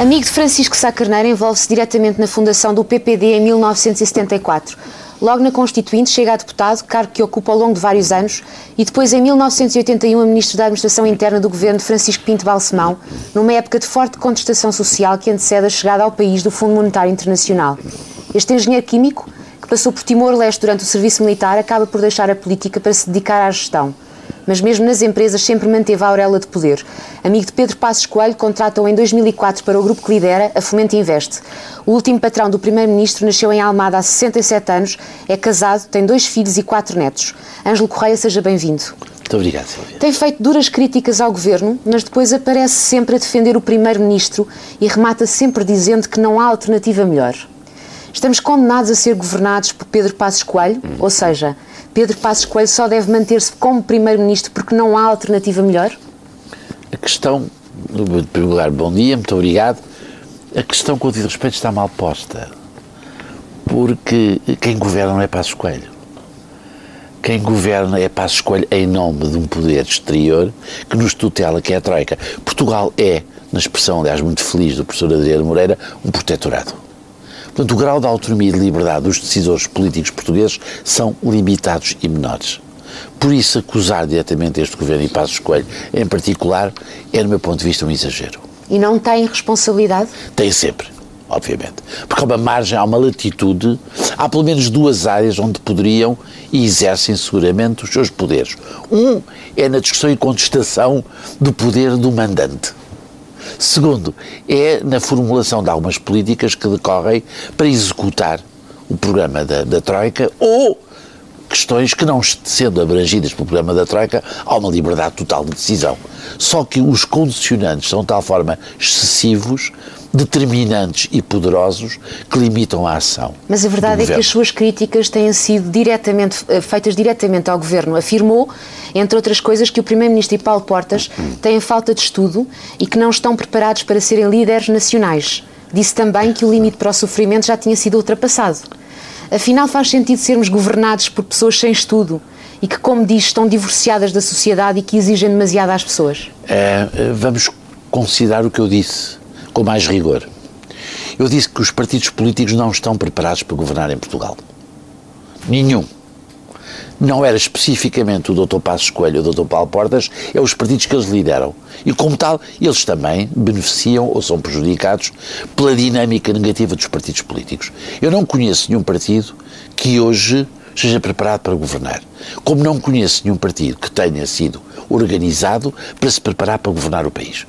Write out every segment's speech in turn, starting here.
Amigo de Francisco Sá Carneiro, envolve-se diretamente na fundação do PPD em 1974. Logo na Constituinte chega a deputado, cargo que ocupa ao longo de vários anos, e depois em 1981 a Ministro da Administração Interna do Governo Francisco Pinto Balsemão, numa época de forte contestação social que antecede a chegada ao país do Fundo Monetário Internacional. Este engenheiro químico, que passou por Timor-Leste durante o serviço militar, acaba por deixar a política para se dedicar à gestão mas mesmo nas empresas sempre manteve a auréola de poder. Amigo de Pedro Passos Coelho, contratam em 2004 para o grupo que lidera a Fomento Investe. O último patrão do primeiro-ministro nasceu em Almada há 67 anos, é casado, tem dois filhos e quatro netos. Ângelo Correia, seja bem-vindo. Muito obrigado, Silvia. Tem feito duras críticas ao governo, mas depois aparece sempre a defender o primeiro-ministro e remata sempre dizendo que não há alternativa melhor. Estamos condenados a ser governados por Pedro Passos Coelho, hum. ou seja, Pedro Passos Coelho só deve manter-se como Primeiro-Ministro porque não há alternativa melhor? A questão, em primeiro lugar, bom dia, muito obrigado. A questão, com o devido respeito, está mal posta. Porque quem governa não é Passos Coelho. Quem governa é Passos Coelho em nome de um poder exterior que nos tutela, que é a Troika. Portugal é, na expressão, aliás, muito feliz do professor Adriano Moreira, um protetorado. Portanto, o grau de autonomia e de liberdade dos decisores políticos portugueses são limitados e menores. Por isso, acusar diretamente este governo e Passos Coelho, em particular, é, do meu ponto de vista, um exagero. E não tem responsabilidade? Tem sempre, obviamente. Porque há uma margem, há uma latitude, há pelo menos duas áreas onde poderiam e exercem seguramente os seus poderes. Um é na discussão e contestação do poder do mandante. Segundo, é na formulação de algumas políticas que decorrem para executar o programa da, da Troika ou questões que, não sendo abrangidas pelo programa da Troika, há uma liberdade total de decisão. Só que os condicionantes são de tal forma excessivos determinantes e poderosos que limitam a ação. Mas a verdade é que as suas críticas têm sido diretamente, eh, feitas diretamente ao Governo. Afirmou, entre outras coisas, que o Primeiro-Ministro e Paulo Portas têm falta de estudo e que não estão preparados para serem líderes nacionais. Disse também que o limite para o sofrimento já tinha sido ultrapassado. Afinal, faz sentido sermos governados por pessoas sem estudo e que, como diz, estão divorciadas da sociedade e que exigem demasiado às pessoas? É, vamos considerar o que eu disse com mais rigor. Eu disse que os partidos políticos não estão preparados para governar em Portugal. Nenhum. Não era especificamente o Dr. Passos Coelho ou o Dr. Paulo Portas, é os partidos que eles lideram. E, como tal, eles também beneficiam ou são prejudicados pela dinâmica negativa dos partidos políticos. Eu não conheço nenhum partido que hoje esteja preparado para governar. Como não conheço nenhum partido que tenha sido organizado para se preparar para governar o país.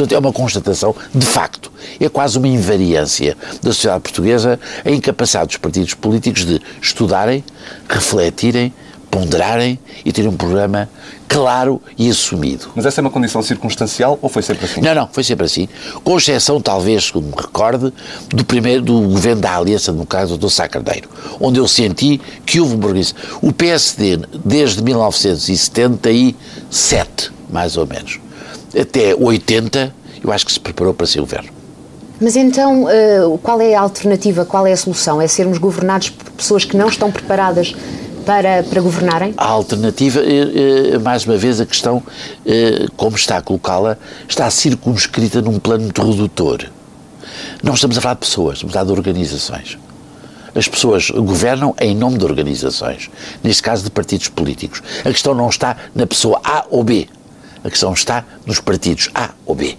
Portanto, é uma constatação de facto. É quase uma invariância da sociedade portuguesa a incapacidade dos partidos políticos de estudarem, refletirem, ponderarem e terem um programa claro e assumido. Mas essa é uma condição circunstancial ou foi sempre assim? Não, não, foi sempre assim. Com exceção, talvez, segundo me recorde, do primeiro, do governo da Aliança, no caso do Sacardeiro, onde eu senti que houve uma organização. O PSD, desde 1977, mais ou menos, até 80, eu acho que se preparou para ser governo. Mas então, uh, qual é a alternativa, qual é a solução? É sermos governados por pessoas que não estão preparadas para, para governarem? A alternativa, uh, uh, mais uma vez, a questão, como está a colocá-la, está circunscrita num plano muito redutor. Não estamos a falar de pessoas, estamos a falar de organizações. As pessoas governam em nome de organizações, neste caso de partidos políticos. A questão não está na pessoa A ou B. A questão está nos partidos A ou B.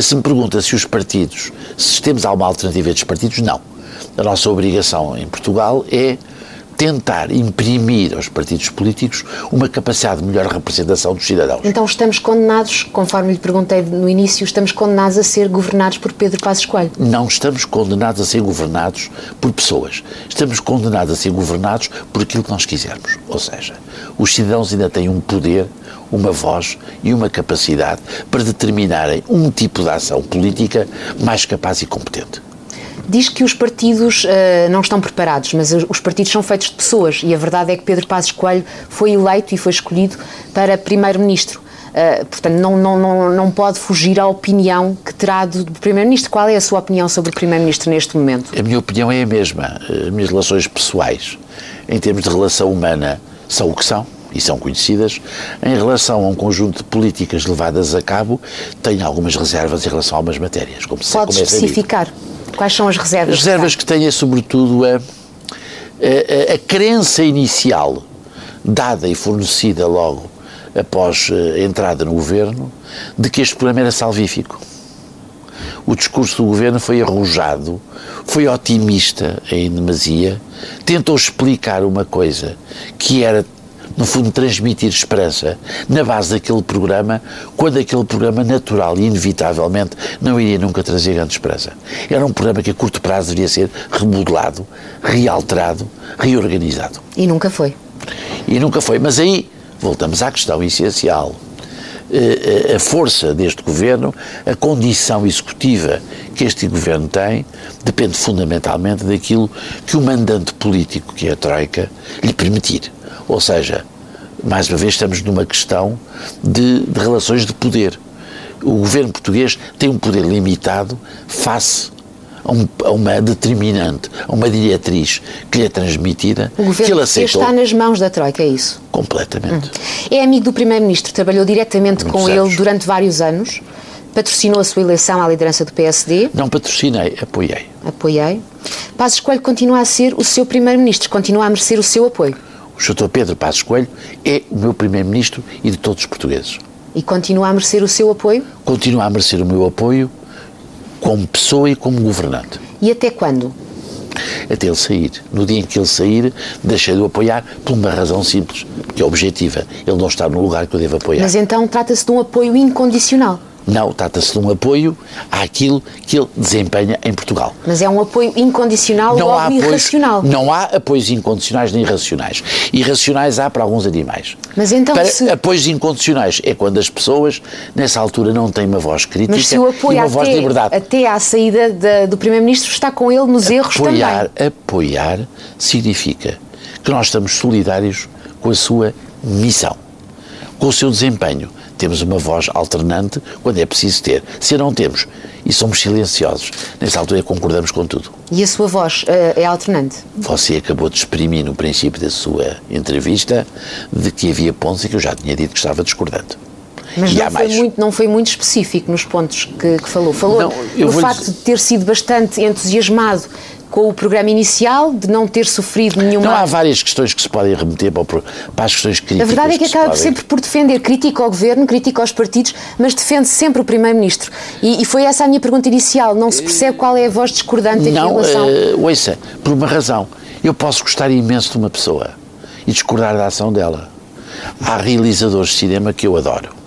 Se me pergunta se os partidos, se temos alguma alternativa estes partidos, não. A nossa obrigação em Portugal é tentar imprimir aos partidos políticos uma capacidade de melhor representação dos cidadãos. Então estamos condenados, conforme lhe perguntei no início, estamos condenados a ser governados por Pedro Passos Coelho? Não estamos condenados a ser governados por pessoas. Estamos condenados a ser governados por aquilo que nós quisermos. Ou seja, os cidadãos ainda têm um poder uma voz e uma capacidade para determinarem um tipo de ação política mais capaz e competente. Diz que os partidos uh, não estão preparados, mas os partidos são feitos de pessoas e a verdade é que Pedro Passos Coelho foi eleito e foi escolhido para primeiro-ministro. Uh, portanto, não, não, não, não pode fugir à opinião que terá do, do Primeiro-Ministro. Qual é a sua opinião sobre o Primeiro-Ministro neste momento? A minha opinião é a mesma. As minhas relações pessoais, em termos de relação humana, são o que são e são conhecidas, em relação a um conjunto de políticas levadas a cabo, tenho algumas reservas em relação a algumas matérias. Como se, Pode como especificar quais são as reservas? As reservas que, que têm é, sobretudo, a, a, a, crença inicial dada e fornecida logo após a entrada no governo de que este programa era salvífico. O discurso do governo foi arrojado, foi otimista em demasia, tentou explicar uma coisa que era no fundo, transmitir esperança na base daquele programa, quando aquele programa, natural e inevitavelmente, não iria nunca trazer grande esperança. Era um programa que a curto prazo deveria ser remodelado, realterado, reorganizado. E nunca foi. E nunca foi. Mas aí voltamos à questão essencial. Eh, eh, a força deste governo, a condição executiva que este governo tem, depende fundamentalmente daquilo que o mandante político, que é a Troika, lhe permitir. Ou seja, mais uma vez estamos numa questão de, de relações de poder. O governo português tem um poder limitado face a, um, uma determinante, a uma diretriz que lhe é transmitida. O governo que ele aceitou. está nas mãos da Troika, é isso? Completamente. Hum. É amigo do Primeiro-Ministro, trabalhou diretamente Muitos com anos. ele durante vários anos, patrocinou a sua eleição à liderança do PSD. Não patrocinei, apoiei. Apoiei. Passos Coelho continua a ser o seu Primeiro-Ministro, continua a merecer o seu apoio. O Dr. Pedro Passos Coelho é o meu Primeiro-Ministro e de todos os portugueses. E continua a merecer o seu apoio? Continua a merecer o meu apoio como pessoa e como governante. E até quando? Até ele sair. No dia em que ele sair, deixei de o apoiar por uma razão simples, que é objetiva. Ele não está no lugar que eu devo apoiar. Mas então trata-se de um apoio incondicional. Não, trata-se de um apoio àquilo que ele desempenha em Portugal. Mas é um apoio incondicional não ou irracional? Não há apoios incondicionais nem irracionais. Irracionais há para alguns animais. Mas então para se... Apoios incondicionais é quando as pessoas, nessa altura, não têm uma voz crítica Mas se o apoio e uma até, voz de liberdade. até à saída de, do Primeiro-Ministro está com ele nos erros apoiar, também. Apoiar significa que nós estamos solidários com a sua missão, com o seu desempenho temos uma voz alternante quando é preciso ter. Se não temos e somos silenciosos, nessa altura concordamos com tudo. E a sua voz uh, é alternante? Você acabou de exprimir no princípio da sua entrevista de que havia pontos em que eu já tinha dito que estava discordante. Mas não foi, muito, não foi, muito, específico nos pontos que, que falou. Falou não, no facto dizer... de ter sido bastante entusiasmado com o programa inicial, de não ter sofrido nenhuma. Não há várias questões que se podem remeter para, para as questões críticas. A verdade é que, que acaba podem... sempre por defender, critica ao governo, critica aos partidos, mas defende sempre o Primeiro-Ministro. E, e, foi essa a minha pergunta inicial. Não se percebe qual é a voz discordante não, em relação. Uh, ouça, por uma razão. Eu posso gostar imenso de uma pessoa e discordar da ação dela. Há realizadores de cinema que eu adoro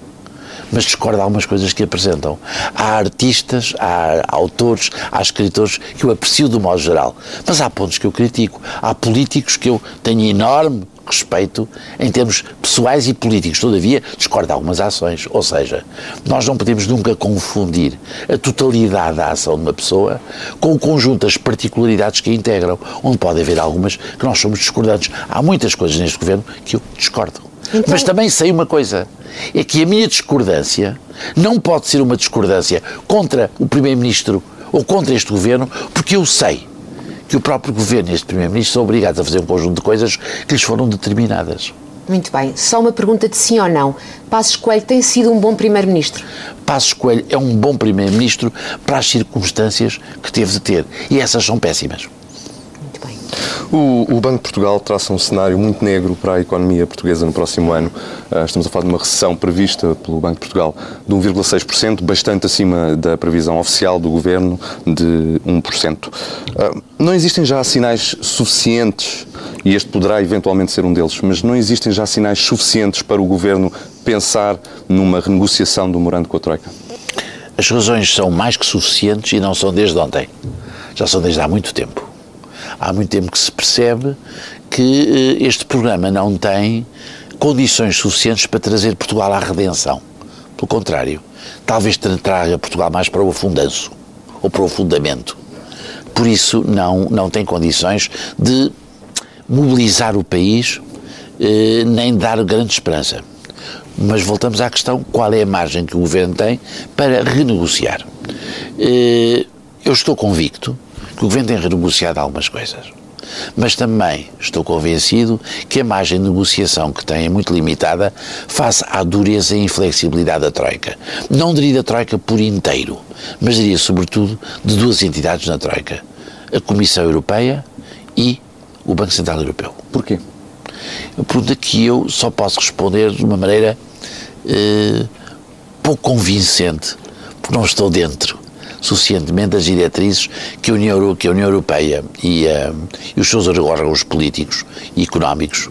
mas discordo de algumas coisas que apresentam. Há artistas, há autores, há escritores que eu aprecio do modo geral, mas há pontos que eu critico. Há políticos que eu tenho enorme respeito em termos pessoais e políticos. Todavia, discordo de algumas ações. Ou seja, nós não podemos nunca confundir a totalidade da ação de uma pessoa com o conjunto das particularidades que a integram, onde pode haver algumas que nós somos discordantes. Há muitas coisas neste governo que eu discordo. Então... Mas também sei uma coisa: é que a minha discordância não pode ser uma discordância contra o Primeiro-Ministro ou contra este governo, porque eu sei que o próprio governo e este Primeiro-Ministro são obrigados a fazer um conjunto de coisas que lhes foram determinadas. Muito bem. Só uma pergunta de sim ou não. Passos Coelho tem sido um bom Primeiro-Ministro? Passos Coelho é um bom Primeiro-Ministro para as circunstâncias que teve de ter. E essas são péssimas. O, o, Banco de Portugal traça um cenário muito negro para a economia portuguesa no próximo ano. Uh, estamos a falar de uma recessão prevista pelo Banco de Portugal de 1,6%, bastante acima da previsão oficial do governo de 1%. Uh, ah, não existem já sinais suficientes, e este poderá eventualmente ser um deles, mas não existem já sinais suficientes para o governo pensar numa renegociação do morando com a Troika? As razões são mais que suficientes e não são desde ontem. Já são desde há muito tempo há muito tempo que se percebe que eh, este programa não tem condições suficientes para trazer Portugal à redenção. Pelo contrário, talvez traga Portugal mais para o afundanço ou para o fundamento. Por isso, não, não tem condições de mobilizar o país eh, nem dar grande esperança. Mas voltamos à questão: qual é a margem que o governo tem para renegociar? Eh, eu estou convicto que o governo tem renegociado algumas coisas. Mas também estou convencido que a margem de negociação que tem é muito limitada face à dureza e inflexibilidade da Troika. Não diria da Troika por inteiro, mas diria sobretudo de duas entidades na Troika: a Comissão Europeia e o Banco Central Europeu. Porquê? Pergunta que eu só posso responder de uma maneira eh, pouco convincente, porque não estou dentro suficientemente das diretrizes que a União, que a União Europeia e, uh, e os seus órgãos políticos e económicos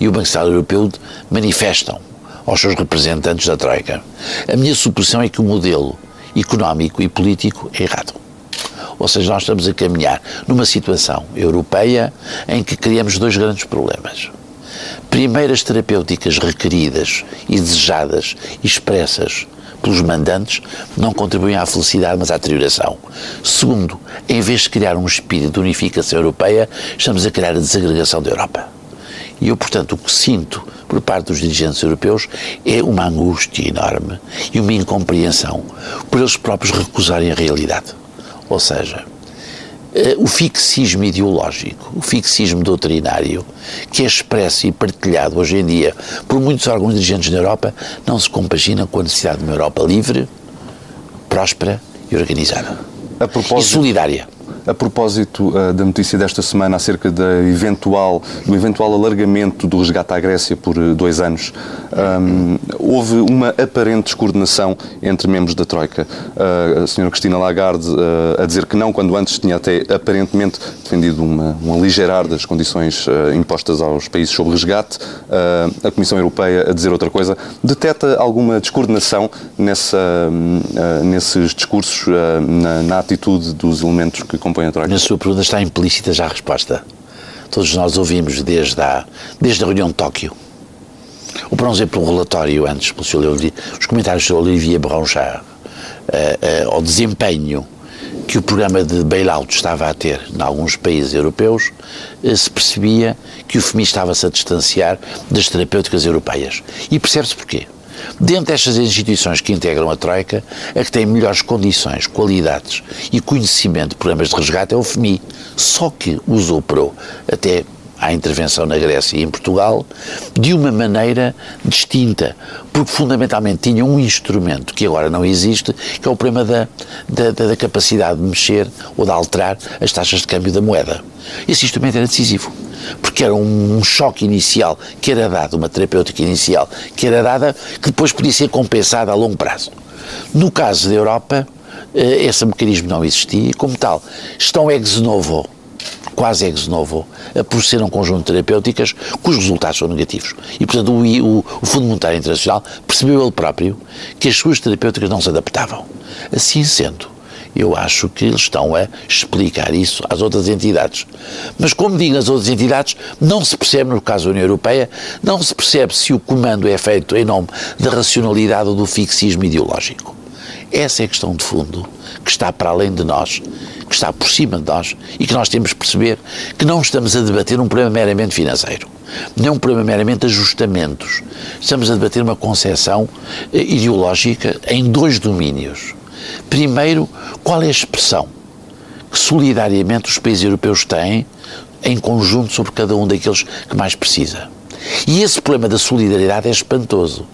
e o Banco Central Europeu manifestam aos seus representantes da Troika. A minha suposição é que o modelo económico e político é errado. Ou seja, nós estamos a caminhar numa situação europeia em que criamos dois grandes problemas. Primeiro, as terapêuticas requeridas e desejadas expressas pelos mandantes não contribuem à felicidade, mas à deterioração. Segundo, em vez de criar um espírito de unificação europeia, estamos a criar a desagregação da Europa. E eu, portanto, o que sinto por parte dos dirigentes europeus é uma angústia enorme e uma incompreensão por eles próprios recusarem a realidade. Ou seja, o fixismo ideológico, o fixismo doutrinário, que é expresso e partilhado hoje em dia por muitos órgãos dirigentes na Europa, não se compagina com a necessidade de uma Europa livre, próspera e organizada. e solidária a propósito uh, da notícia desta semana acerca da eventual, do eventual alargamento do resgate à Grécia por uh, dois anos, um, houve uma aparente descoordenação entre membros da Troika. Uh, a senhora Cristina Lagarde a dizer que não, quando antes tinha até aparentemente defendido uma, um aligeirar das condições impostas aos países sob resgate, a Comissão Europeia a dizer outra coisa. Deteta alguma descoordenação nessa, nesses discursos, na, na atitude dos elementos que compõem Na sua pergunta está implícita já a resposta. Todos nós ouvimos desde a, desde a reunião de Tóquio. O por exemplo, um relatório antes, pelo Sr. os comentários do. Olivier Branchard, uh, uh, ao desempenho que o programa de bailout estava a ter em alguns países europeus, uh, se percebia que o FMI estava-se a distanciar das terapêuticas europeias. E percebe-se porquê. Dentro destas instituições que integram a Troika, a que tem melhores condições, qualidades e conhecimento de programas de resgate é o FMI. Só que usou operou até à intervenção na Grécia e em Portugal de uma maneira distinta, porque fundamentalmente tinha um instrumento que agora não existe, que é o problema da, da, da capacidade de mexer ou de alterar as taxas de câmbio da moeda. Esse instrumento era decisivo, porque era um, um choque inicial que era dado, uma terapêutica inicial que era dada, que depois podia ser compensada a longo prazo. No caso da Europa, eh, esse mecanismo não existia e, como tal, estão ex novo quase ex novo, por ser um conjunto de terapêuticas cujos resultados são negativos. E, portanto, o, o, o Fundo Monetário Internacional percebeu ele próprio que as suas terapêuticas não se adaptavam. Assim sendo, eu acho que eles estão a explicar isso às outras entidades. Mas, como digo, as outras entidades não se percebe, no caso da União Europeia, não se percebe se o comando é feito em nome da racionalidade ou do fixismo ideológico. Essa é a questão de fundo que está para além de nós que está por cima de nós e que nós temos que perceber que não estamos a debater um problema meramente financeiro, nem um problema meramente de ajustamentos. Estamos a debater uma concepção eh, ideológica em dois domínios. Primeiro, qual é a expressão que solidariamente os países europeus têm em conjunto sobre cada um daqueles que mais precisa. E esse problema da solidariedade é espantoso,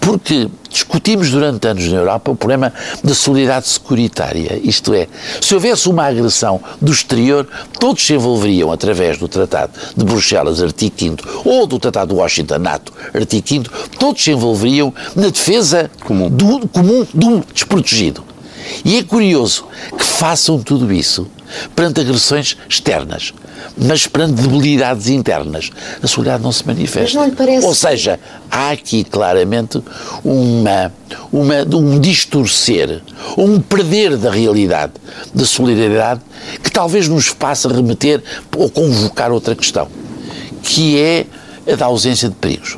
porque discutimos durante anos na Europa o problema da solidariedade securitária, isto é, se houvesse uma agressão do exterior, todos se envolveriam através do Tratado de Bruxelas, artigo 5 ou do Tratado de Washington, NATO, artigo 5 todos se envolveriam na defesa comum do, comum do desprotegido. E é curioso que façam tudo isso perante agressões externas, mas perante debilidades internas. A solidariedade não se manifesta. Mas não lhe parece... Ou seja, há aqui claramente uma, uma, um distorcer, um perder da realidade da solidariedade que talvez nos faça remeter ou convocar outra questão, que é a da ausência de perigos.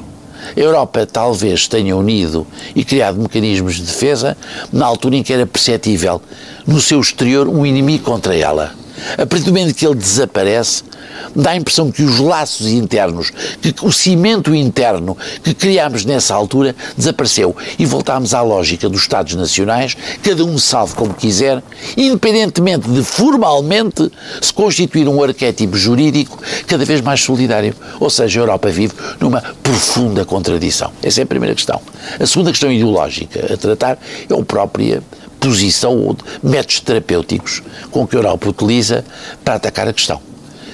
A Europa talvez tenha unido e criado mecanismos de defesa na altura em que era perceptível no seu exterior um inimigo contra ela. A partir do momento que ele desaparece, dá a impressão que os laços internos, que o cimento interno que criámos nessa altura desapareceu e voltámos à lógica dos Estados Nacionais, cada um salve como quiser, independentemente de formalmente se constituir um arquétipo jurídico cada vez mais solidário. Ou seja, a Europa vive numa profunda contradição. Essa é a primeira questão. A segunda questão ideológica a tratar é a própria posição ou métodos terapêuticos com que a Europa utiliza para atacar a questão.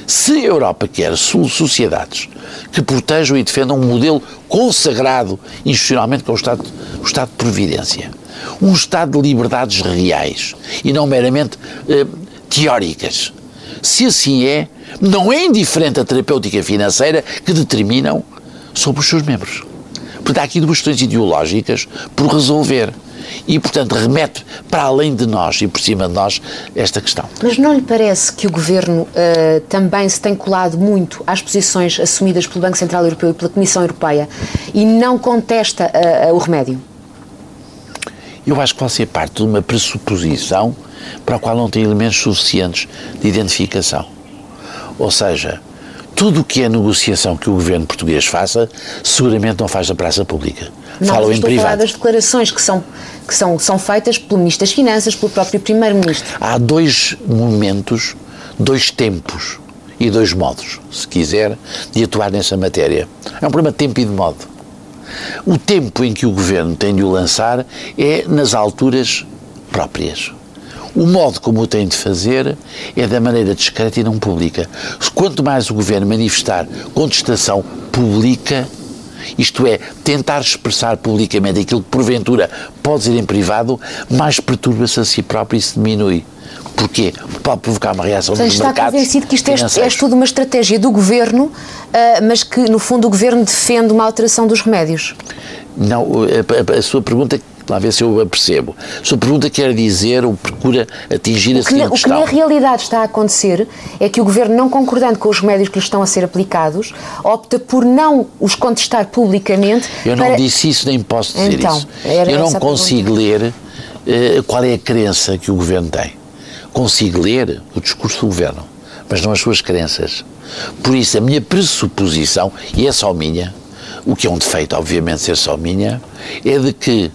Se a Europa quer sociedades que protejam e defendam um modelo consagrado institucionalmente com o Estado, o Estado de Providência, um Estado de liberdades reais e não meramente eh, teóricas, se assim é, não é indiferente a terapêutica financeira que determinam sobre os seus membros. Portanto, há aqui duas questões ideológicas por resolver e, portanto, remete para além de nós e por cima de nós esta questão. Mas não lhe parece que o Governo uh, também se tem colado muito às posições assumidas pelo Banco Central Europeu e pela Comissão Europeia e não contesta uh, o remédio? Eu acho que ser parte de uma pressuposição para a qual não tem elementos suficientes de identificação. Ou seja, tudo o que é negociação que o governo português faça, seguramente não faz da praça pública. Não, Falam em privado. Falar das declarações que são que são, são feitas pelo Ministro das Finanças, pelo próprio Primeiro-Ministro. Há dois momentos, dois tempos e dois modos, se quiser, de atuar nessa matéria. É um problema de tempo e de modo. O tempo em que o governo tem de o lançar é nas alturas próprias. O modo como o tem de fazer é da maneira discreta e não pública. Quanto mais o governo manifestar contestação pública, isto é, tentar expressar publicamente aquilo que porventura pode dizer em privado, mais perturba-se a si próprio e se diminui. Porquê? Pode provocar uma reação Portanto, dos está mercados. Está convencido que isto é, é tudo uma estratégia do governo, uh, mas que no fundo o governo defende uma alteração dos remédios? Não, a, a, a sua pergunta lá ver se eu a percebo. A sua pergunta quer dizer ou procura atingir o a seguinte O que na realidade está a acontecer é que o Governo, não concordando com os remédios que lhe estão a ser aplicados, opta por não os contestar publicamente. Eu não para... disse isso, nem posso dizer então, isso. Eu não consigo ler uh, qual é a crença que o Governo tem. Consigo ler o discurso do Governo, mas não as suas crenças. Por isso, a minha pressuposição, e é só minha, o que é um defeito, obviamente, ser só minha, é de que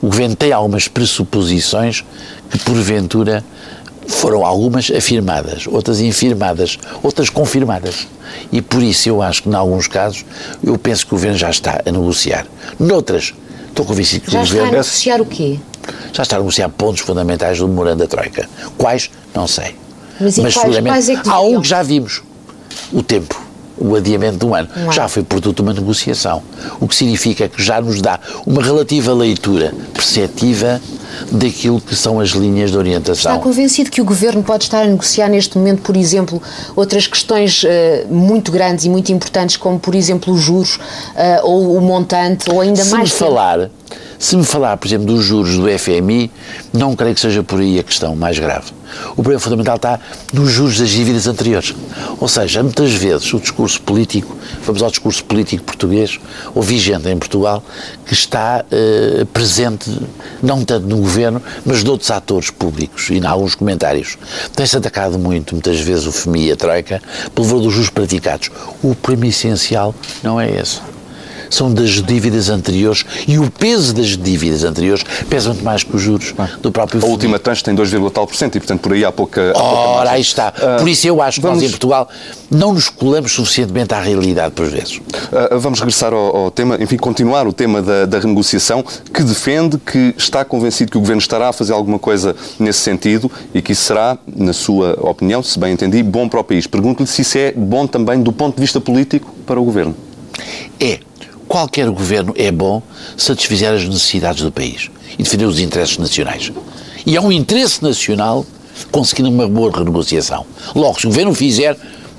o governo tem algumas pressuposições que, porventura, foram algumas afirmadas, outras infirmadas, outras confirmadas. E por isso eu acho que, em alguns casos, eu penso que o governo já está a negociar. Noutras, estou convencido que já o governo. Já está a negociar o quê? Já está a negociar pontos fundamentais do memorando da Troika. Quais? Não sei. Mas, Mas quais, seguramente quais é há um que já vimos: o tempo o adiamento de um ano. Um já foi produto de uma negociação. O que significa que já nos dá uma relativa leitura perceptiva daquilo que são as linhas de orientação. Está convencido que o Governo pode estar a negociar neste momento, por exemplo, outras questões uh, muito grandes e muito importantes, como, por exemplo, os juros uh, ou o montante, ou ainda Se mais. Se falar, se me falar, por exemplo, dos juros do FMI, não creio que seja por aí a questão mais grave. O problema fundamental está nos juros das dívidas anteriores. Ou seja, muitas vezes o discurso político, vamos ao discurso político português, ou vigente em Portugal, que está eh, presente não tanto no governo, mas noutros atores públicos e em alguns comentários. Tem-se atacado muito, muitas vezes, o FMI e a Troika pelo valor dos juros praticados. O problema essencial não é esse são das dívidas anteriores e o peso das dívidas anteriores pesa muito mais que os juros do próprio A última taxa tem 2, tal por cento e, portanto, por aí há pouca. Há Ora, aí está. Uh, por isso eu acho que vamos... nós em Portugal não nos colamos suficientemente à realidade, por vezes. Uh, vamos regressar ao, ao, tema, enfim, continuar o tema da, da renegociação, que defende que está convencido que o Governo estará a fazer alguma coisa nesse sentido e que isso será, na sua opinião, se bem entendi, bom para o país. Pergunto-lhe se isso é bom também do ponto de vista político para o Governo. É qualquer governo é bom satisfazer as necessidades do país e defender os interesses nacionais. E é um interesse nacional conseguir uma boa renegociação. Logo, se o governo fizer,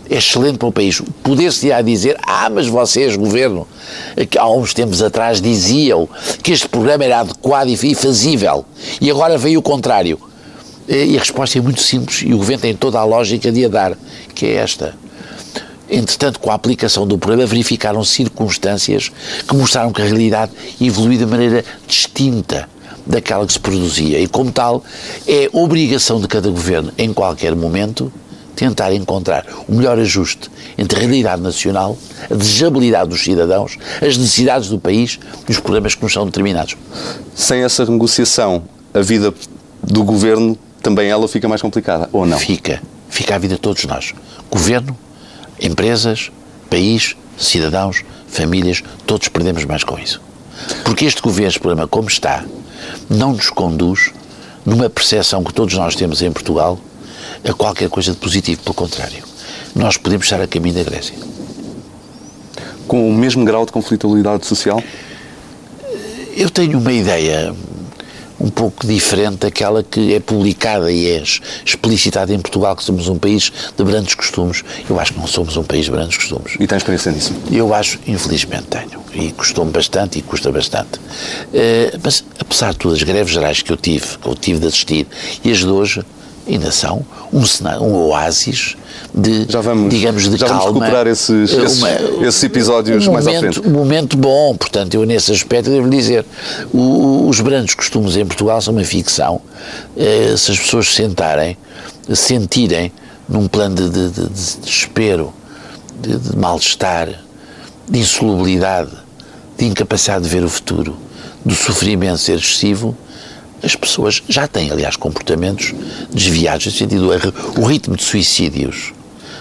é excelente para o país. Poder-se a dizer, ah, mas vocês, governo, que há uns tempos atrás diziam que este programa era adequado e fazível, e agora veio o contrário. E a resposta é muito simples e o governo tem toda a lógica de a dar, que é esta Entretanto, com a aplicação do programa, verificaram circunstâncias que mostraram que a realidade evoluiu de maneira distinta daquela que se produzia. E, como tal, é obrigação de cada governo, em qualquer momento, tentar encontrar o melhor ajuste entre a realidade nacional, a desejabilidade dos cidadãos, as necessidades do país e os problemas que nos são determinados. Sem essa negociação, a vida do governo também ela fica mais complicada, ou não? Fica. Fica a vida de todos nós. Governo, empresas, país, cidadãos, famílias, todos perdemos mais com isso. Porque este governo, este problema como está, não nos conduz numa percepção que todos nós temos em Portugal a qualquer coisa de positivo, pelo contrário. Nós podemos estar a caminho da Grécia. Com o mesmo grau de conflitualidade social? Eu tenho uma ideia um pouco diferente daquela que é publicada e é explicitada em Portugal, que somos um país de grandes costumes. Eu acho que não somos um país de grandes costumes. E tem experiência nisso? Eu acho, infelizmente tenho. E custou-me bastante e custa bastante. Uh, mas, apesar de todas as greves gerais que eu tive, que eu tive de assistir, e as de hoje, ainda são um, um oásis de, já vamos, digamos, de já calma. vamos recuperar esses, esses, uma, esses episódios um mais momento, à frente. Um momento bom, portanto, eu nesse aspecto devo dizer, o, os grandes costumes em Portugal são uma ficção. Eh, se as pessoas se sentarem, sentirem num plano de, de, de, de desespero, de, de mal-estar, de insolubilidade, de incapacidade de ver o futuro, do sofrimento ser excessivo, as pessoas já têm, aliás, comportamentos desviados, no sentido, o ritmo de suicídios,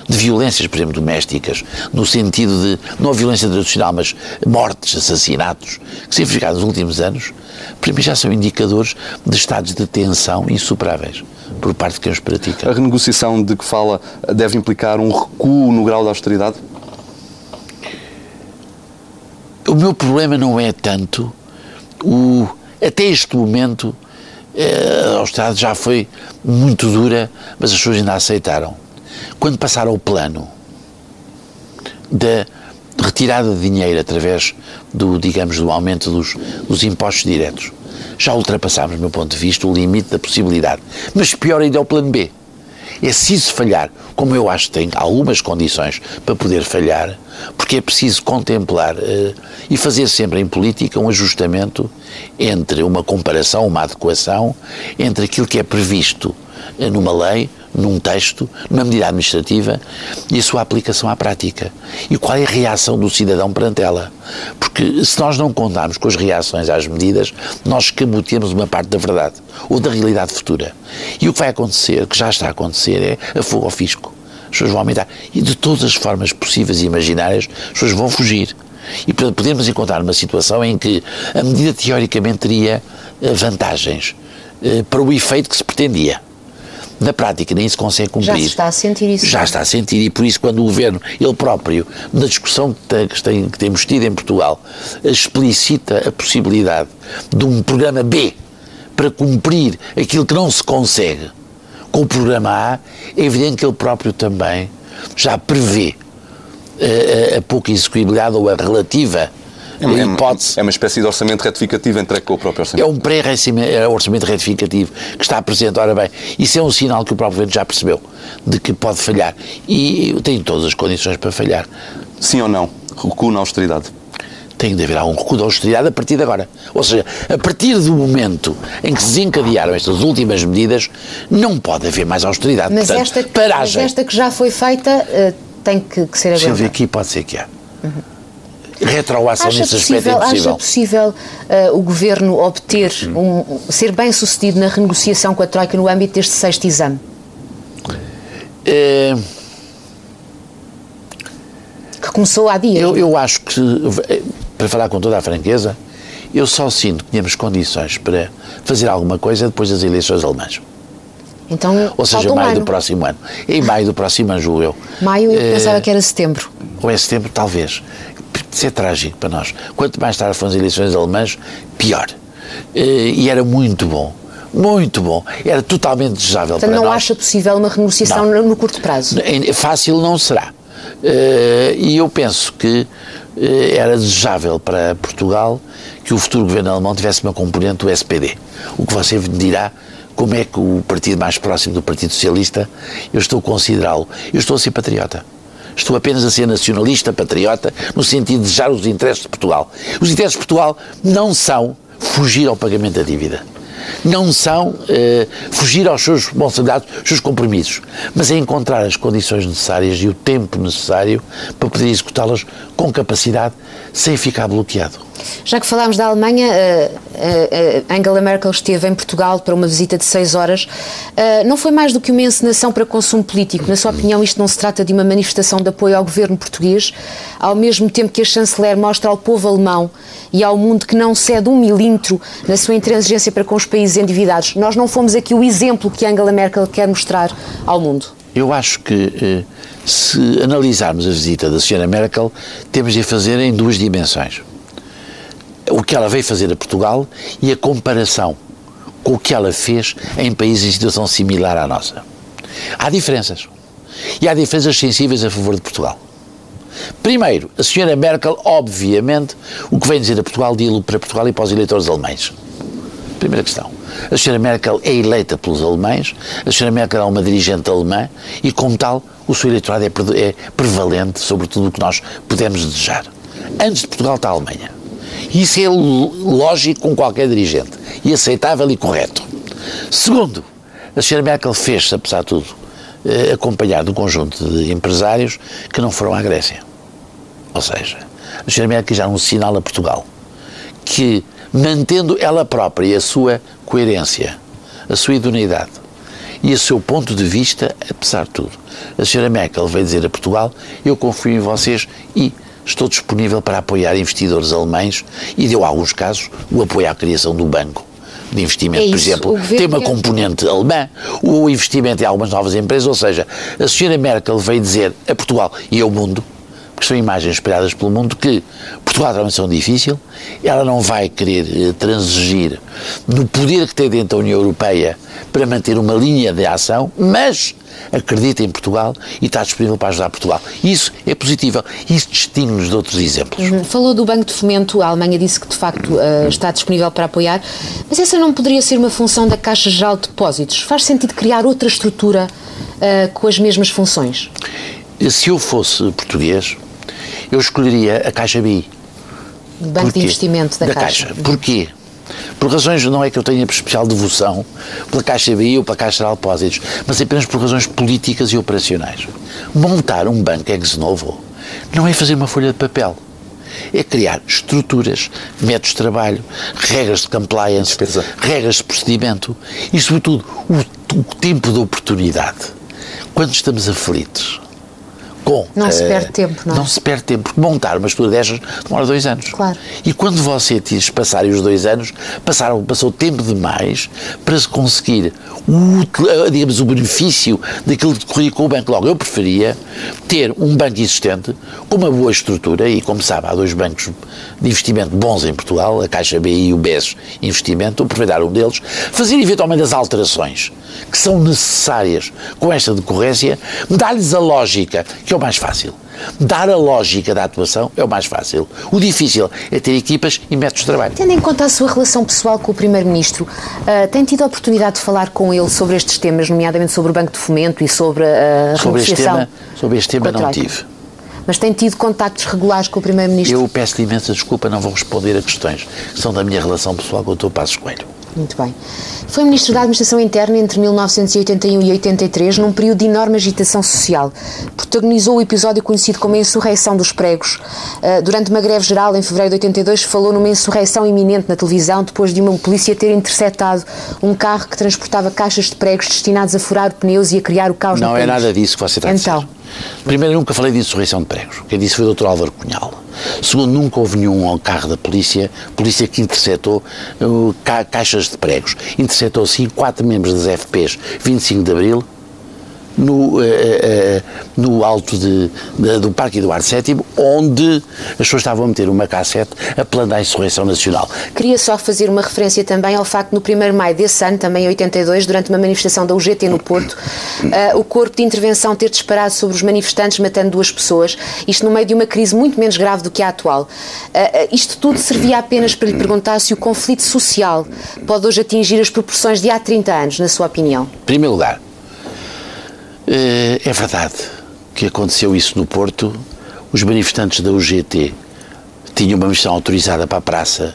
de violências, por exemplo, domésticas, no sentido de, não a violência tradicional, mas mortes, assassinatos, que se verificaram nos últimos anos, para mim já são indicadores de estados de tensão insuperáveis por parte de quem os pratica. A renegociação de que fala deve implicar um recuo no grau da austeridade? O meu problema não é tanto o. Até este momento, a austeridade já foi muito dura, mas as pessoas ainda aceitaram. Quando passaram o plano da retirada de dinheiro através do, digamos, do aumento dos, dos impostos diretos, já ultrapassámos, do meu ponto de vista, o limite da possibilidade. Mas pior ainda é o plano B. É isso falhar, como eu acho que tem algumas condições para poder falhar, porque é preciso contemplar uh, e fazer sempre em política um ajustamento entre uma comparação, uma adequação entre aquilo que é previsto uh, numa lei, num texto, numa medida administrativa e a sua aplicação à prática. E qual é a reação do cidadão perante ela? Porque se nós não contarmos com as reações às medidas, nós escabotemos uma parte da verdade ou da realidade futura. E o que vai acontecer, que já está a acontecer, é a fuga ao fisco. As pessoas vão aumentar. E de todas as formas possíveis e imaginárias, as pessoas vão fugir. E podemos encontrar uma situação em que a medida teoricamente teria eh, vantagens eh, para o efeito que se pretendia na prática nem se consegue cumprir. Já se está a sentir isso. Já está a sentir e por isso quando o Governo, ele próprio, na discussão que, tem, que temos tido em Portugal, explicita a possibilidade de um programa B para cumprir aquilo que não se consegue com o programa A, é evidente que ele próprio também já prevê a, eh, a, a pouca execuibilidade ou a relativa é uma, hipótese. É uma espécie de orçamento retificativo entregue com o próprio orçamento. É um pré-orçamento retificativo que está presente. Ora bem, isso é um sinal que o próprio governo já percebeu de que pode falhar. E tem todas as condições para falhar. Sim ou não? Recuo na austeridade tem de haver um recuo da austeridade a partir de agora. Ou seja, a partir do momento em que se desencadearam estas últimas medidas, não pode haver mais austeridade. Mas, Portanto, esta, paragem. mas esta que já foi feita uh, tem que, que ser agora. Silvia, aqui pode ser que há. Uhum retroação acha nesse possível, aspecto é. Acha possível uh, o Governo obter, um, ser bem sucedido na renegociação com a Troika no âmbito deste sexto exame? É... Que começou há dias. Eu, eu acho que, para falar com toda a franqueza, eu só sinto que tínhamos condições para fazer alguma coisa depois das eleições alemãs. Então, Ou seja, maio um do próximo ano. Em maio do próximo ano, julho eu. Maio, eu pensava que era setembro. Ou é setembro, talvez. Isso é trágico para nós. Quanto mais tarde foram as eleições alemãs, pior. E era muito bom. Muito bom. Era totalmente desejável Portanto, para não nós. acha possível uma renegociação não. no curto prazo? Fácil não será. E eu penso que era desejável para Portugal que o futuro governo alemão tivesse uma componente do SPD. O que você dirá como é que o partido mais próximo do Partido Socialista, eu estou a considerá-lo, eu estou a ser patriota. Estou apenas a ser nacionalista, patriota, no sentido de desejar os interesses de Portugal. Os interesses de Portugal não são fugir ao pagamento da dívida. Não são eh, fugir aos seus responsabilidades, aos seus compromissos, mas é encontrar as condições necessárias e o tempo necessário para poder executá-las com capacidade, sem ficar bloqueado. Já que falámos da Alemanha, uh, uh, Angela Merkel esteve em Portugal para uma visita de seis horas. Uh, não foi mais do que uma encenação para consumo político. Na sua opinião, isto não se trata de uma manifestação de apoio ao governo português, ao mesmo tempo que a chanceler mostra ao povo alemão e ao mundo que não cede um milímetro na sua intransigência para com os países endividados. Nós não fomos aqui o exemplo que Angela Merkel quer mostrar ao mundo. Eu acho que, se analisarmos a visita da Sra. Merkel, temos de a fazer em duas dimensões o que ela veio fazer a Portugal e a comparação com o que ela fez em países em situação similar à nossa. Há diferenças. E há diferenças sensíveis a favor de Portugal. Primeiro, a senhora Merkel, obviamente, o que vem dizer a Portugal, dilo para Portugal e para os eleitores alemães. Primeira questão. A senhora Merkel é eleita pelos alemães, a senhora Merkel é uma dirigente alemã e, como tal, o seu eleitorado é, é prevalente sobre tudo o que nós podemos desejar. Antes de Portugal está a Alemanha. Isso é lógico com qualquer dirigente e aceitável e correto. Segundo, a senhora Merkel fez-se, apesar de tudo, eh, acompanhar de um conjunto de empresários que não foram à Grécia. Ou seja, a senhora Merkel já um sinal a Portugal que, mantendo ela própria a sua coerência, a sua idoneidade e o seu ponto de vista, apesar de tudo, a senhora Merkel veio dizer a Portugal: Eu confio em vocês e estou disponível para apoiar investidores alemães e deu, alguns casos, o apoio à criação do banco de investimento, é por exemplo, tem uma componente alemã, o investimento em algumas novas empresas, ou seja, a senhora Merkel veio dizer a Portugal e ao mundo, porque são imagens espalhadas pelo mundo, que Portugal é uma missão difícil, ela não vai querer eh, transigir no poder que tem dentro da União Europeia para manter uma linha de ação, mas acredita em Portugal e está disponível para ajudar Portugal. Isso é positivo. Isso distingue-nos de outros exemplos. Uhum. Falou do Banco de Fomento, a Alemanha disse que de facto uh, está disponível para apoiar, mas essa não poderia ser uma função da Caixa Geral de Depósitos? Faz sentido criar outra estrutura uh, com as mesmas funções? Se eu fosse português, eu escolheria a Caixa BI. O Banco Porquê? de Investimento da, da Caixa. Caixa. Porquê? Por razões, não é que eu tenha especial devoção pela Caixa BI ou pela Caixa de Depósitos, mas apenas por razões políticas e operacionais. Montar um banco ex novo não é fazer uma folha de papel. É criar estruturas, métodos de trabalho, regras de compliance, Despesa. regras de procedimento e, sobretudo, o, o tempo de oportunidade. Quando estamos aflitos, com. Não se perde tempo, não é? Não se perde tempo, porque montar uma estrutura destas demora dois anos. Claro. E quando você diz passarem os dois anos, passaram, passou tempo demais para se conseguir o, digamos, o benefício daquilo que decorria com o banco. Logo, eu preferia ter um banco existente com uma boa estrutura, e como sabe, há dois bancos de investimento bons em Portugal, a Caixa BI e o BES Investimento, aproveitar um deles, fazer eventualmente as alterações que são necessárias com esta decorrência, dar-lhes a lógica, que é o mais fácil. Dar a lógica da atuação é o mais fácil. O difícil é ter equipas e métodos de trabalho. Tendo em conta a sua relação pessoal com o Primeiro-Ministro, uh, tem tido a oportunidade de falar com ele sobre estes temas, nomeadamente sobre o Banco de Fomento e sobre a sobre este tema, sobre este tema não tive. Mas tem tido contactos regulares com o Primeiro-Ministro? Eu peço-lhe imensa desculpa, não vou responder a questões que são da minha relação pessoal com o Dr. Passos Coelho. Muito bem. Foi Ministro da Administração Interna entre 1981 e 83, num período de enorme agitação social. Protagonizou o episódio conhecido como a Insurreição dos Pregos. Uh, durante uma greve geral, em fevereiro de 82, falou numa insurreição iminente na televisão, depois de uma polícia ter interceptado um carro que transportava caixas de pregos destinados a furar pneus e a criar o caos Não no é nada disso que você está então. a dizer. Primeiro, eu nunca falei de insurreição de pregos. Quem disse foi o Dr. Álvaro Cunhal. Segundo, nunca houve nenhum carro da polícia, polícia que interceptou uh, ca caixas de pregos. Interceptou, sim, quatro membros das FPs 25 de Abril, no, uh, uh, no alto de, de, do Parque Eduardo VII, onde as pessoas estavam a meter uma cassete a planar a insurreição nacional. Queria só fazer uma referência também ao facto no 1 de maio desse ano, também em 82, durante uma manifestação da UGT no Porto, uh, o corpo de intervenção ter disparado sobre os manifestantes, matando duas pessoas, isto no meio de uma crise muito menos grave do que a atual. isto tudo servia apenas para lhe perguntar se o conflito social pode hoje atingir as proporções de há 30 anos, na sua opinião. Em primeiro lugar, eh, é verdade que aconteceu isso no Porto. Os manifestantes da UGT tinham uma missão autorizada para a praça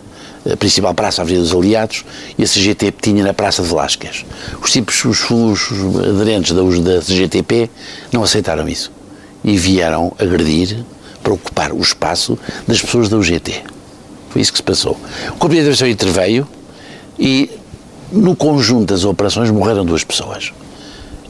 a principal praça, a Avenida dos Aliados, e a CGT tinha na Praça de Velásquez. Os tipos, os, os aderentes da, da CGTP não aceitaram isso e vieram agredir para ocupar o espaço das pessoas da UGT. Foi isso que se passou. O Comitê de Intervenção interveio e, no conjunto das operações, morreram duas pessoas.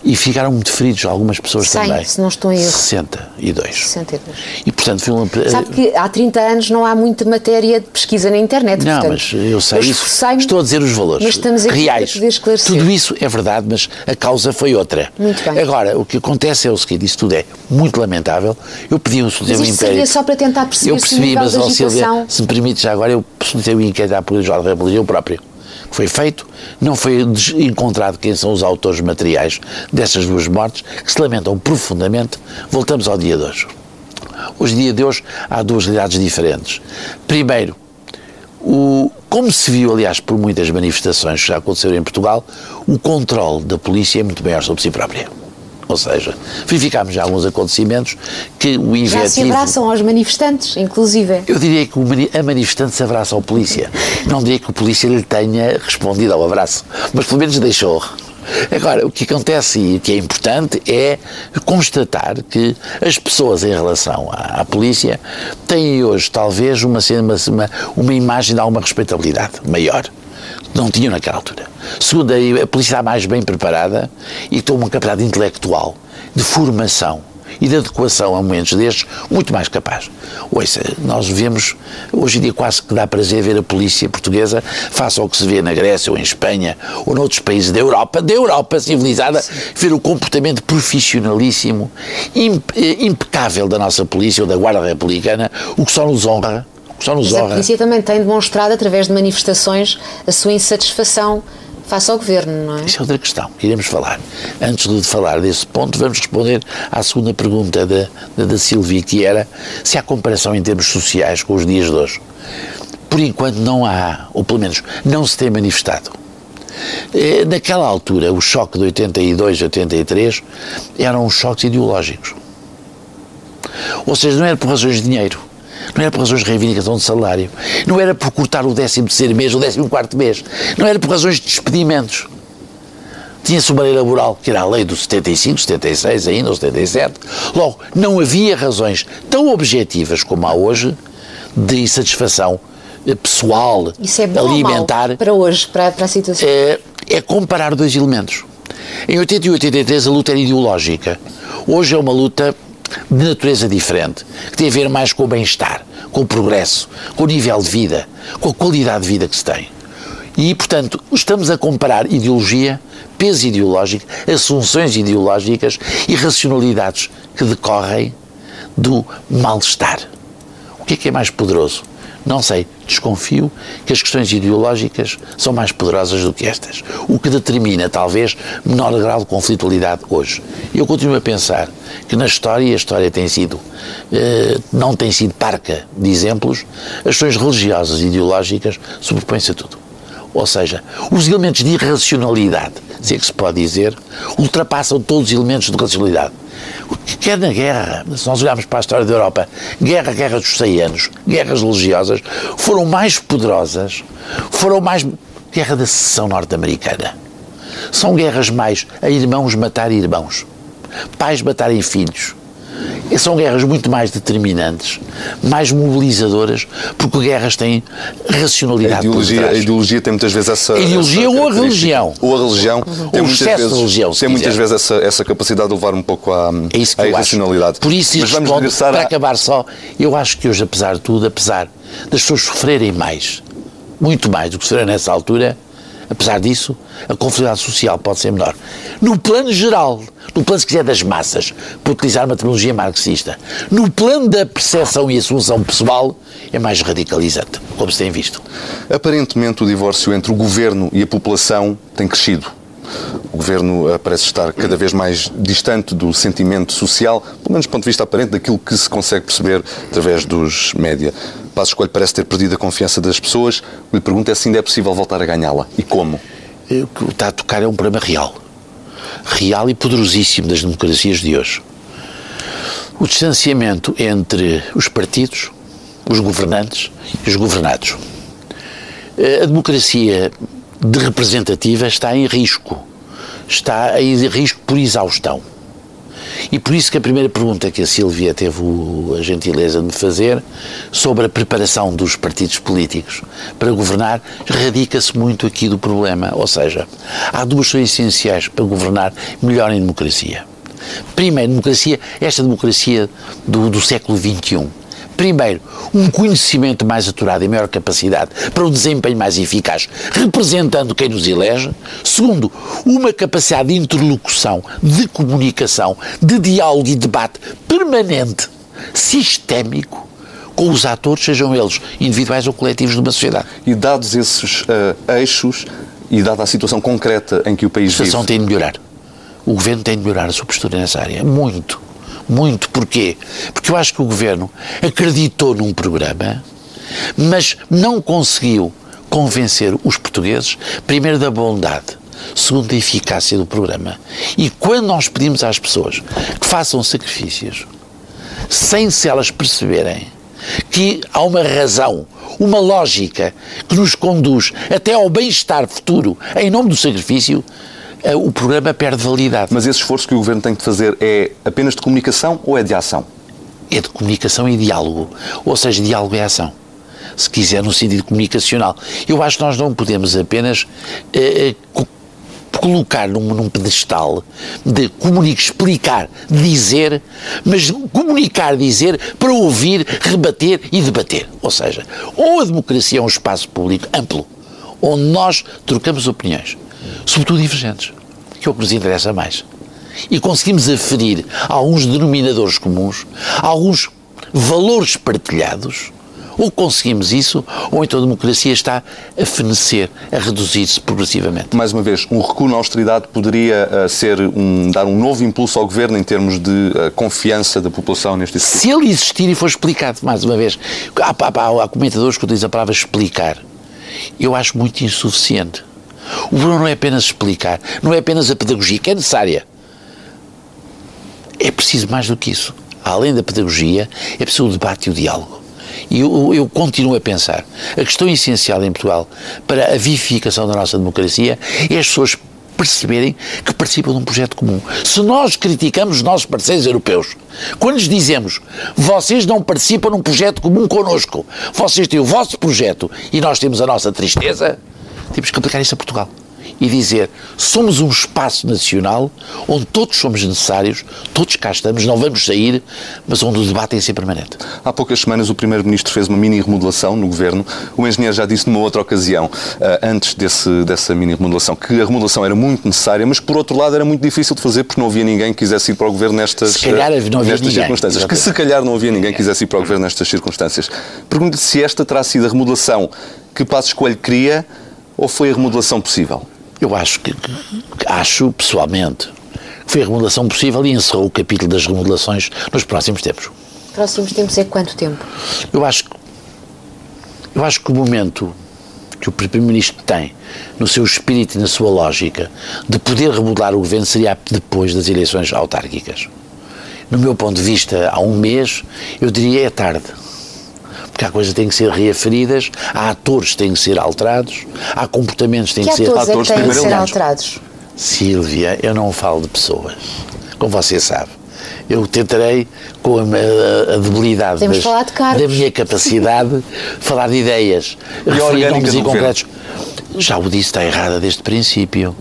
E ficaram muito feridos algumas pessoas 100, também. se não estou em erro. 62. 62. E, portanto, foi uma... Sabe que há 30 anos não há muita matéria de pesquisa na internet. Não, portanto, mas eu sei isso. Estou a dizer os valores mas estamos aqui reais. poder esclarecer. Tudo isso é verdade, mas a causa foi outra. Muito bem. Agora, o que acontece é o seguinte, isso tudo é muito lamentável. Eu pedi um solicitei um inquérito. só para tentar perceber Eu percebi, mas, de ó Silvia, se me permite já agora, eu solicitei um inquérito à Polícia Geral da República, eu próprio. Foi feito, não foi encontrado quem são os autores materiais dessas duas mortes, que se lamentam profundamente. Voltamos ao dia de hoje. Hoje, dia de hoje, há duas realidades diferentes. Primeiro, o, como se viu, aliás, por muitas manifestações que já aconteceram em Portugal, o controle da polícia é muito maior sobre si própria. Ou seja, verificámos já alguns acontecimentos que o Já se inventivo... abraçam aos manifestantes, inclusive. Eu diria que a manifestante se abraça ao polícia. Não diria que o polícia lhe tenha respondido ao abraço, mas pelo menos deixou. Agora, o que acontece e o que é importante é constatar que as pessoas em relação à, à polícia têm hoje talvez uma, uma, uma imagem de alguma respeitabilidade maior. Não tinham naquela altura. Segundo, a polícia está mais bem preparada e tem uma capacidade intelectual, de formação e de adequação a momentos destes muito mais capaz. Ouça, nós vemos, hoje em dia quase que dá prazer ver a polícia portuguesa face ao que se vê na Grécia ou em Espanha ou noutros países da Europa, da Europa civilizada, ver o comportamento profissionalíssimo, eh, impecável da nossa polícia ou da Guarda Republicana, o que só nos honra, só nos Mas a polícia também tem demonstrado, através de manifestações, a sua insatisfação face ao governo, não é? Isso é outra questão que iremos falar. Antes de falar desse ponto, vamos responder à segunda pergunta da, da, da Silvia, que era se há comparação em termos sociais com os dias de hoje. Por enquanto não há, ou pelo menos não se tem manifestado. Eh, Naquela altura, o choque de 82 a 83 eram choques ideológicos. Ou seja, não era por razões de dinheiro, não era por razões de reivindicação de salário, não era por cortar o 13 terceiro mês, o 14 quarto mês, não era por razões de despedimentos. Tinha-se uma lei laboral, que era a lei do 75, 76 ainda, ou 77. Logo, não havia razões tão objetivas como há hoje de insatisfação eh, pessoal, Isso é bom alimentar para hoje, para, para a situação? é, é comparar dois elementos. Em 80 e 83 a luta era ideológica. Hoje é uma luta de natureza diferente, que tem a ver mais com o bem-estar, com o progresso, com o nível de vida, com a qualidade de vida que se tem. E, portanto, estamos a comparar ideologia, peso ideológico, assunções ideológicas e racionalidades que decorrem do mal-estar. O que é que é mais poderoso? Não sei, desconfio que as questões ideológicas são mais poderosas do que estas. O que determina, talvez, menor grau de conflitualidade hoje. Eu continuo a pensar que na história, e a história tem sido, eh, não tem sido parca de exemplos, as questões religiosas e ideológicas sobrepõem-se a tudo. Ou seja, os elementos de irracionalidade, se é que se pode dizer, ultrapassam todos os elementos de racionalidade. Quer na guerra, se nós olharmos para a história da Europa, guerra, guerra dos 100 anos, guerras religiosas, foram mais poderosas, foram mais. Guerra da secessão norte-americana. São guerras mais a irmãos matar irmãos, pais matarem filhos. São guerras muito mais determinantes, mais mobilizadoras, porque guerras têm A racionalidade por ideologia, a ideologia tem muitas vezes essa. A ideologia essa ou a religião. Ou a religião. tem o excesso de vezes, religião, Tem muitas vezes essa, essa capacidade de levar um pouco à, É isso que à irracionalidade. acho. Por isso, Mas vamos regressar para à- acabar só, eu acho que hoje, apesar de tudo, apesar das pessoas sofrerem mais, muito mais do que sofreram nessa altura, apesar disso, a conflitualidade social pode ser menor. No plano geral, no plano, se quiser, das massas, para utilizar uma terminologia marxista, no plano da percepção e assunção pessoal, é mais radicalizante, como se tem visto. Aparentemente, o divórcio entre o governo e a população tem crescido. O governo eh, parece estar cada vez mais distante do sentimento social, pelo menos do ponto de vista aparente, daquilo que se consegue perceber através dos média. Passo Escolho parece ter perdido a confiança das pessoas. O que lhe pergunto é se ainda é possível voltar a ganhá-la. E como? O que está a tocar é um problema real. Real e poderosíssimo das democracias de hoje. O distanciamento entre os partidos, os governantes e os governados. A democracia de representativa está em risco. Está em risco por exaustão. E por isso que a primeira pergunta que a Silvia teve a gentileza de me fazer sobre a preparação dos partidos políticos para governar radica-se muito aqui do problema. Ou seja, há duas coisas essenciais para governar melhor em democracia. Primeiro, democracia, esta democracia do, do século XXI Primeiro, um conhecimento mais aturado e maior capacidade para um desempenho mais eficaz, representando quem nos elege. Segundo, uma capacidade de interlocução, de comunicação, de diálogo e debate permanente, sistémico, com os atores, sejam eles individuais ou coletivos de uma sociedade. E dados esses uh, eixos e dada a situação concreta em que o país vive... A situação tem de melhorar. O governo tem de melhorar a sua postura nessa área. Muito muito. Porquê? Porque eu acho que o governo acreditou num programa, mas não conseguiu convencer os portugueses, primeiro, da bondade, segundo, da eficácia do programa. E quando nós pedimos às pessoas que façam sacrifícios, sem se elas perceberem que há uma razão, uma lógica que nos conduz até ao bem-estar futuro em nome do sacrifício, o programa perde validade. Mas esse esforço que o Governo tem de fazer é apenas de comunicação ou é de ação? É de comunicação e diálogo. Ou seja, diálogo é ação. Se quiser, no sentido comunicacional. Eu acho que nós não podemos apenas eh, eh colocar num, num, pedestal de comunicar, explicar, dizer, mas comunicar, dizer para ouvir, rebater e debater. Ou seja, ou a democracia é um espaço público amplo, onde nós trocamos opiniões, sobretudo divergentes, que é o que nos interessa mais. E conseguimos aferir alguns denominadores comuns, alguns valores partilhados, ou conseguimos isso, ou então a democracia está a fenecer, a reduzir-se progressivamente. Mais uma vez, um recuo na austeridade poderia uh, ser um, dar um novo impulso ao governo em termos de uh, confiança da população neste Se ele existir e for explicado, mais uma vez, há, há, há comentadores que utilizam a palavra explicar. Eu acho muito insuficiente. O problema não é apenas explicar, não é apenas a pedagogia, que é necessária. É preciso mais do que isso. Além da pedagogia, é preciso o debate e o diálogo. E eu, eu, continuo a pensar, a questão essencial em Portugal para a vivificação da nossa democracia é as pessoas perceberem que participam de um projeto comum. Se nós criticamos os nossos parceiros europeus, quando lhes dizemos vocês não participam num projeto comum connosco, vocês têm o vosso projeto e nós temos a nossa tristeza, temos que aplicar isso a Portugal e dizer somos um espaço nacional onde todos somos necessários, todos cá estamos, não vamos sair, mas onde o debate tem é ser permanente. Há poucas semanas o Primeiro-Ministro fez uma mini remodelação no Governo. O engenheiro já disse numa outra ocasião, eh, antes desse, dessa mini remodelação, que a remodelação era muito necessária, mas por outro lado era muito difícil de fazer porque não havia ninguém que quisesse ir para o Governo nestas, nestas circunstâncias. Que se calhar não havia ninguém que quisesse ir para o Governo nestas circunstâncias. Pergunto-lhe se esta terá sido a remodelação que Passos Coelho queria ou foi a remodelação possível? Eu acho que, acho pessoalmente que foi a remodelação possível e encerrou o capítulo das remodelações nos próximos tempos. Próximos tempos é quanto tempo? Eu acho eu acho que o momento que o Primeiro-Ministro tem, no seu espírito e na sua lógica, de poder remodelar o governo seria depois das eleições autárquicas. No meu ponto de vista, há um mês, eu diria é tarde porque há coisas que têm que ser reaferidas, há atores que têm que ser alterados, há comportamentos que têm que, que ser... Atores é que têm que ser alterados? Silvia, eu não falo de pessoas, como você sabe. Eu tentarei, com a, a, a debilidade das, da minha capacidade, falar de ideias, referir nomes e concretos já o disse, está errada desde o princípio,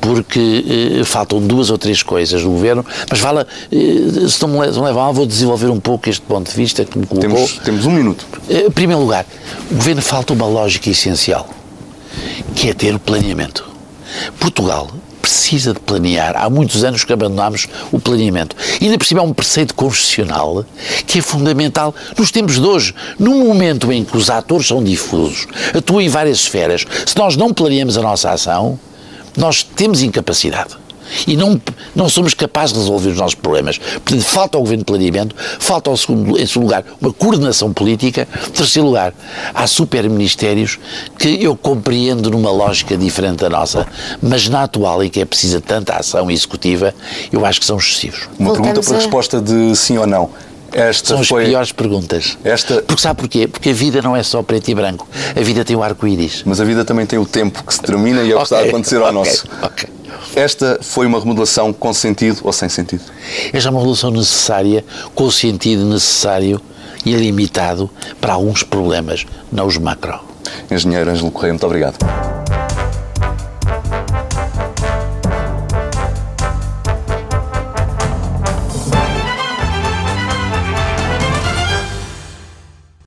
porque eh, faltam duas ou três coisas do governo, mas fala, eh, se não me levam mal, vou desenvolver um pouco este ponto de vista que me colocou. Temos, temos um minuto. Eh, em primeiro lugar, o governo falta uma lógica essencial, que é ter o planeamento. Portugal precisa de planear. Há muitos anos que abandonámos o planeamento. E ainda por cima é um preceito constitucional que é fundamental nos tempos de hoje. Num momento em que os atores são difusos, atuam em várias esferas, se nós não planeamos a nossa ação, nós temos incapacidade e não, não somos capazes de resolver os nossos problemas. Portanto, falta ao Governo de Planeamento, falta, ao segundo, em segundo lugar, uma coordenação política. Em terceiro lugar, há superministérios que eu compreendo numa lógica diferente da nossa, mas na atual, em que é precisa tanta ação executiva, eu acho que são excessivos. Uma Voltamos pergunta para a... resposta de sim ou não. Esta São as foi- piores perguntas. Esta- Porque sabe porquê? Porque a vida não é só preto e branco. A vida tem o arco-íris. Mas a vida também tem o tempo que se termina e é o que está a acontecer ao ok, nosso. ok. Esta foi uma remodelação com sentido ou sem sentido? Esta é uma revolução necessária, com o sentido necessário e limitado para alguns problemas, não os macro. Engenheiro Ângelo Correia, muito obrigado.